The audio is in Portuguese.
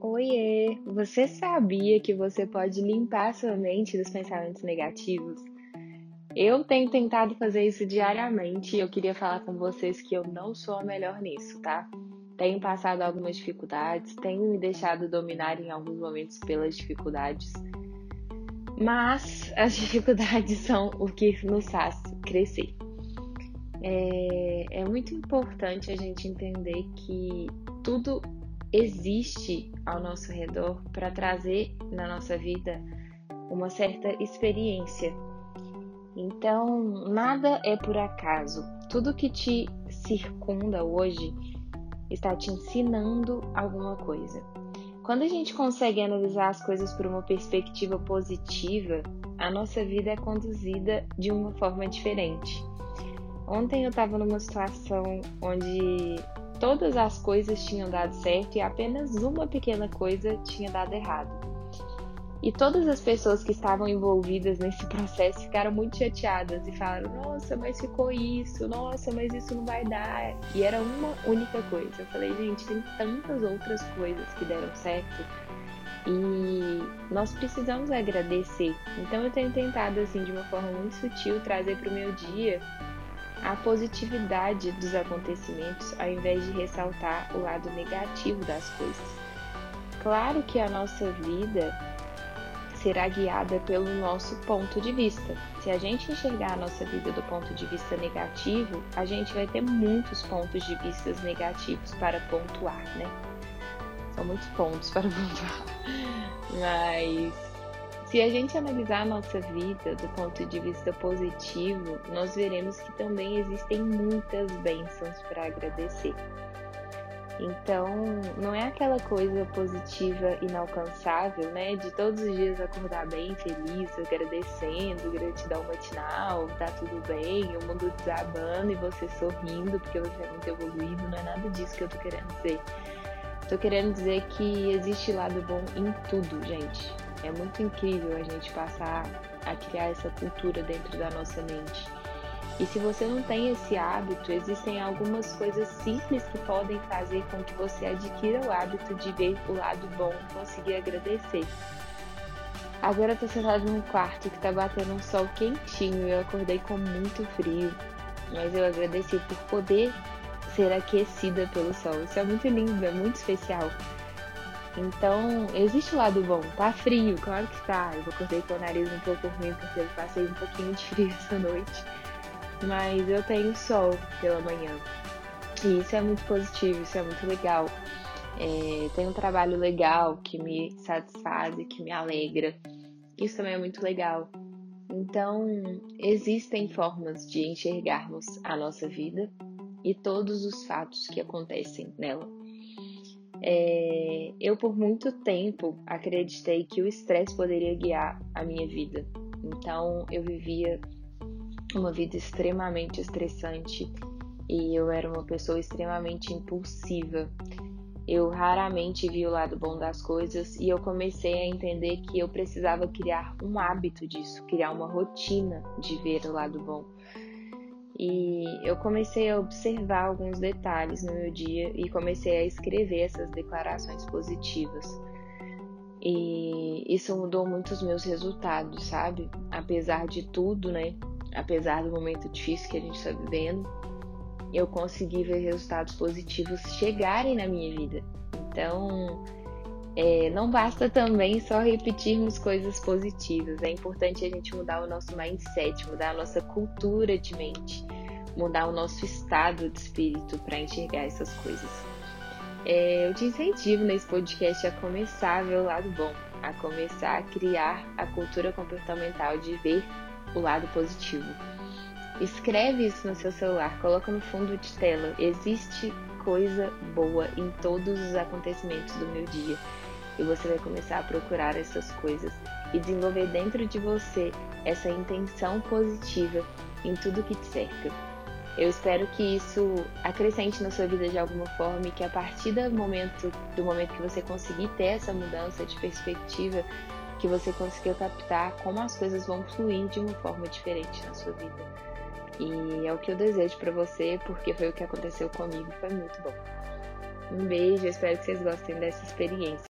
Oiê! Você sabia que você pode limpar sua mente dos pensamentos negativos? Eu tenho tentado fazer isso diariamente e eu queria falar com vocês que eu não sou a melhor nisso, tá? Tenho passado algumas dificuldades, tenho me deixado dominar em alguns momentos pelas dificuldades, mas as dificuldades são o que nos faz crescer. É, é muito importante a gente entender que tudo existe ao nosso redor para trazer na nossa vida uma certa experiência. Então, nada é por acaso. Tudo que te circunda hoje está te ensinando alguma coisa. Quando a gente consegue analisar as coisas por uma perspectiva positiva, a nossa vida é conduzida de uma forma diferente. Ontem eu estava numa situação onde todas as coisas tinham dado certo e apenas uma pequena coisa tinha dado errado. E todas as pessoas que estavam envolvidas nesse processo ficaram muito chateadas e falaram: Nossa, mas ficou isso, nossa, mas isso não vai dar. E era uma única coisa. Eu falei: Gente, tem tantas outras coisas que deram certo e nós precisamos agradecer. Então eu tenho tentado, assim, de uma forma muito sutil, trazer para o meu dia a positividade dos acontecimentos ao invés de ressaltar o lado negativo das coisas. Claro que a nossa vida será guiada pelo nosso ponto de vista. Se a gente enxergar a nossa vida do ponto de vista negativo, a gente vai ter muitos pontos de vista negativos para pontuar, né? São muitos pontos para pontuar. Mas se a gente analisar a nossa vida do ponto de vista positivo, nós veremos que também existem muitas bênçãos para agradecer. Então, não é aquela coisa positiva inalcançável, né? De todos os dias acordar bem, feliz, agradecendo, gratidão matinal, tá tudo bem, o mundo desabando e você sorrindo porque você é muito evoluído. Não é nada disso que eu tô querendo dizer. Tô querendo dizer que existe lado bom em tudo, gente. É muito incrível a gente passar a criar essa cultura dentro da nossa mente. E se você não tem esse hábito, existem algumas coisas simples que podem fazer com que você adquira o hábito de ver o lado bom e conseguir agradecer. Agora eu tô sentada num quarto que tá batendo um sol quentinho e eu acordei com muito frio. Mas eu agradeci por poder ser aquecida pelo sol. Isso é muito lindo, é muito especial. Então, existe o lado bom. Tá frio, claro que tá. Eu acordei com o nariz um pouco ruim porque eu passei um pouquinho de frio essa noite. Mas eu tenho sol pela manhã. E isso é muito positivo, isso é muito legal. É, tem um trabalho legal que me satisfaz e que me alegra. Isso também é muito legal. Então, existem formas de enxergarmos a nossa vida e todos os fatos que acontecem nela. É, eu, por muito tempo, acreditei que o estresse poderia guiar a minha vida. Então, eu vivia uma vida extremamente estressante e eu era uma pessoa extremamente impulsiva. Eu raramente vi o lado bom das coisas e eu comecei a entender que eu precisava criar um hábito disso, criar uma rotina de ver o lado bom. E eu comecei a observar alguns detalhes no meu dia e comecei a escrever essas declarações positivas. E isso mudou muito os meus resultados, sabe? Apesar de tudo, né? Apesar do momento difícil que a gente está vivendo, eu consegui ver resultados positivos chegarem na minha vida. Então, é, não basta também só repetirmos coisas positivas, é importante a gente mudar o nosso mindset, mudar a nossa cultura de mente, mudar o nosso estado de espírito para enxergar essas coisas. É, eu te incentivo nesse podcast a começar a ver o lado bom, a começar a criar a cultura comportamental de ver o lado positivo. Escreve isso no seu celular, coloca no fundo de tela. Existe coisa boa em todos os acontecimentos do meu dia e você vai começar a procurar essas coisas e desenvolver dentro de você essa intenção positiva em tudo que te cerca. Eu espero que isso acrescente na sua vida de alguma forma e que a partir do momento, do momento que você conseguir ter essa mudança de perspectiva, que você conseguiu captar como as coisas vão fluir de uma forma diferente na sua vida. E é o que eu desejo para você, porque foi o que aconteceu comigo, foi muito bom. Um beijo, espero que vocês gostem dessa experiência.